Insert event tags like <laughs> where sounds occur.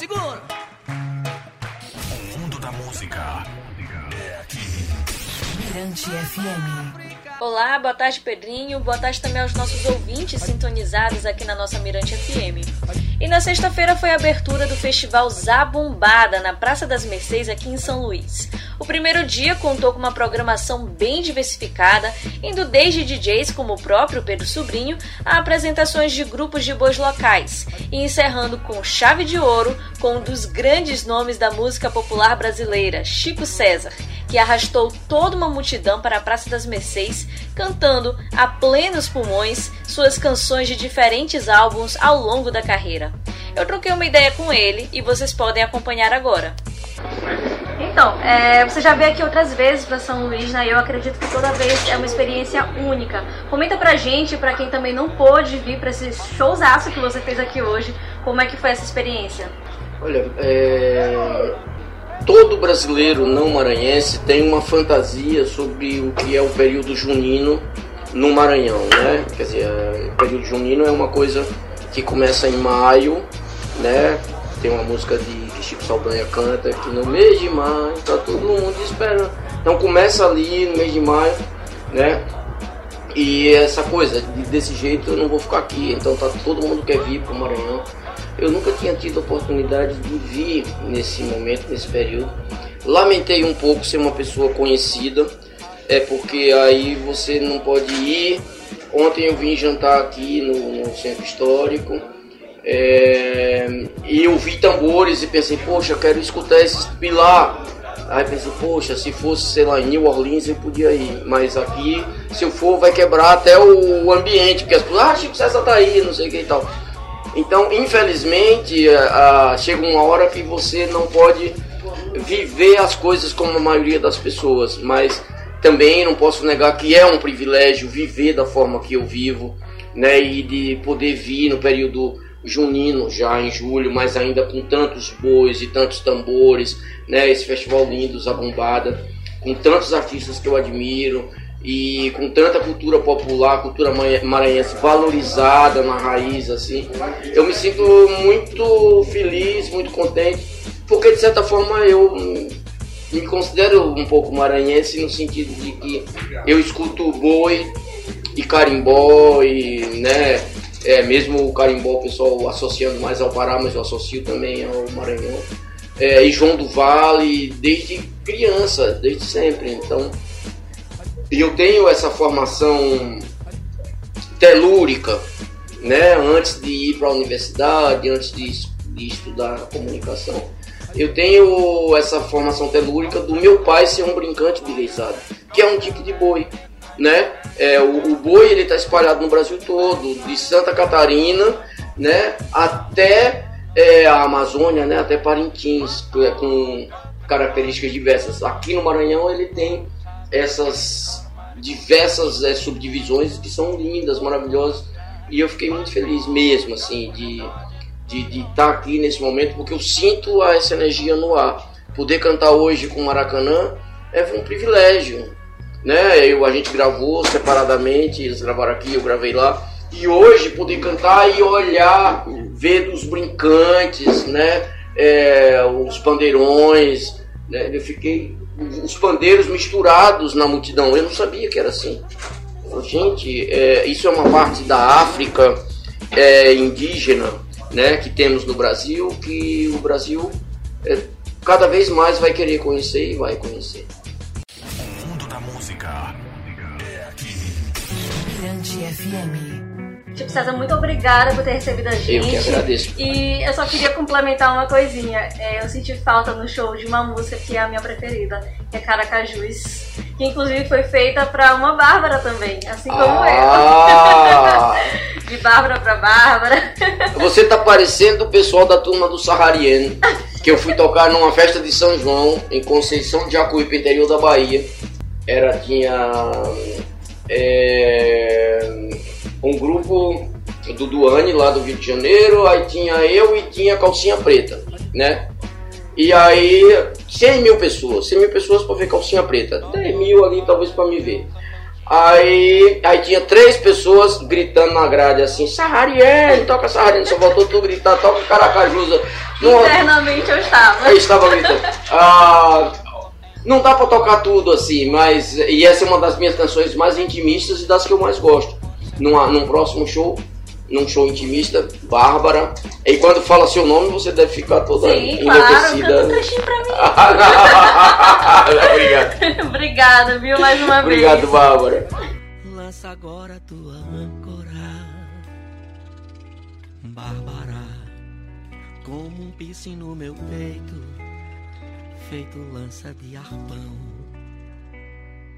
segura. O mundo da música é aqui. Mirante FM. Olá, boa tarde Pedrinho, boa tarde também aos nossos ouvintes sintonizados aqui na nossa Mirante FM. E na sexta-feira foi a abertura do festival Zabumbada na Praça das Mercês aqui em São Luís. O primeiro dia contou com uma programação bem diversificada, indo desde DJs como o próprio Pedro Sobrinho a apresentações de grupos de bois locais, e encerrando com chave de ouro com um dos grandes nomes da música popular brasileira, Chico César, que arrastou toda uma multidão para a Praça das Mercês, cantando a plenos pulmões suas canções de diferentes álbuns ao longo da carreira. Eu troquei uma ideia com ele e vocês podem acompanhar agora. Então, é, você já veio aqui outras vezes para São Luís, né? Eu acredito que toda vez é uma experiência única. Comenta pra gente, pra quem também não pôde vir para esse showzaço que você fez aqui hoje, como é que foi essa experiência? Olha, é, todo brasileiro não maranhense tem uma fantasia sobre o que é o período junino no Maranhão, né? Quer dizer, o período junino é uma coisa que começa em maio, né? Tem uma música de que Chico Saldanha canta que no mês de maio tá todo mundo esperando. Então começa ali no mês de maio, né? E essa coisa, desse jeito eu não vou ficar aqui, então tá todo mundo quer vir pro Maranhão. Eu nunca tinha tido oportunidade de vir nesse momento, nesse período. Lamentei um pouco ser uma pessoa conhecida, é porque aí você não pode ir. Ontem eu vim jantar aqui no, no centro histórico é, e eu vi tambores e pensei, poxa, quero escutar esses pilar. Aí pensei, poxa, se fosse, sei lá, em New Orleans eu podia ir, mas aqui, se eu for, vai quebrar até o ambiente, porque as pessoas, ah, Chico César tá aí, não sei o que e tal. Então, infelizmente, a, a, chega uma hora que você não pode viver as coisas como a maioria das pessoas, mas também não posso negar que é um privilégio viver da forma que eu vivo, né, e de poder vir no período junino já em julho, mas ainda com tantos bois e tantos tambores, né, esse festival lindo, Zabumbada, com tantos artistas que eu admiro, e com tanta cultura popular, cultura maranhense valorizada na raiz, assim, eu me sinto muito feliz, muito contente, porque de certa forma eu me considero um pouco maranhense no sentido de que eu escuto boi e carimbó e, né, é, mesmo o carimbó o pessoal associando mais ao Pará, mas eu associo também ao Maranhão. É, e João do Vale desde criança, desde sempre. Então, eu tenho essa formação telúrica, né? Antes de ir para a universidade, antes de, de, estudar comunicação, eu tenho essa formação telúrica do meu pai ser um brincante de reisado, que é um tipo de boi, né? É, o, o boi ele está espalhado no Brasil todo, de Santa Catarina, né? Até é, a Amazônia, né? Até Parintins, é com características diversas. Aqui no Maranhão ele tem essas diversas é, subdivisões que são lindas, maravilhosas. E eu fiquei muito feliz mesmo, assim, de de, estar tá aqui nesse momento, porque eu sinto essa energia no ar. Poder cantar hoje com Maracanã é um privilégio, né? Eu, a gente gravou separadamente, eles gravaram aqui, eu gravei lá. E hoje poder cantar e olhar, ver os brincantes, né? É, os pandeirões, né? Eu fiquei os pandeiros misturados na multidão. Eu não sabia que era assim. Gente, é, isso é uma parte da África é, indígena, né, que temos no Brasil, que o Brasil é, cada vez mais vai querer conhecer e vai conhecer. Música é aqui. Mirante FM. Tipo, César, muito obrigada por ter recebido a gente. Eu que agradeço. E eu só queria complementar uma coisinha. É, eu senti falta no show de uma música que é a minha preferida, que é Caracajus, que inclusive foi feita para uma Bárbara também, assim como ah. eu. <laughs> de Bárbara para Bárbara. Você tá parecendo o pessoal da turma do Sahariano, que eu fui tocar numa festa de São João, em Conceição de Jacuípe, interior da Bahia. Era, tinha... É um grupo do Duane lá do Rio de Janeiro, aí tinha eu e tinha Calcinha Preta, né? E aí, 100 mil pessoas, 100 mil pessoas para ver Calcinha Preta, 10 mil ali talvez para me ver. Aí, aí tinha três pessoas gritando na grade assim, Sarrariene, toca Sarrariene, só voltou tu gritar, toca Caracajusa. Internamente eu estava. Eu estava gritando. Ah, não dá pra tocar tudo assim, mas. E essa é uma das minhas canções mais intimistas e das que eu mais gosto. Num, num próximo show, num show intimista, Bárbara. E quando fala seu nome, você deve ficar toda Sim, claro, enlouquecida. canta um pra mim. <laughs> Obrigado. Obrigada, viu, mais uma Obrigado, vez. Bárbara. Lança agora tua âncora, Bárbara, como um piercing no meu peito, feito lança de arpão.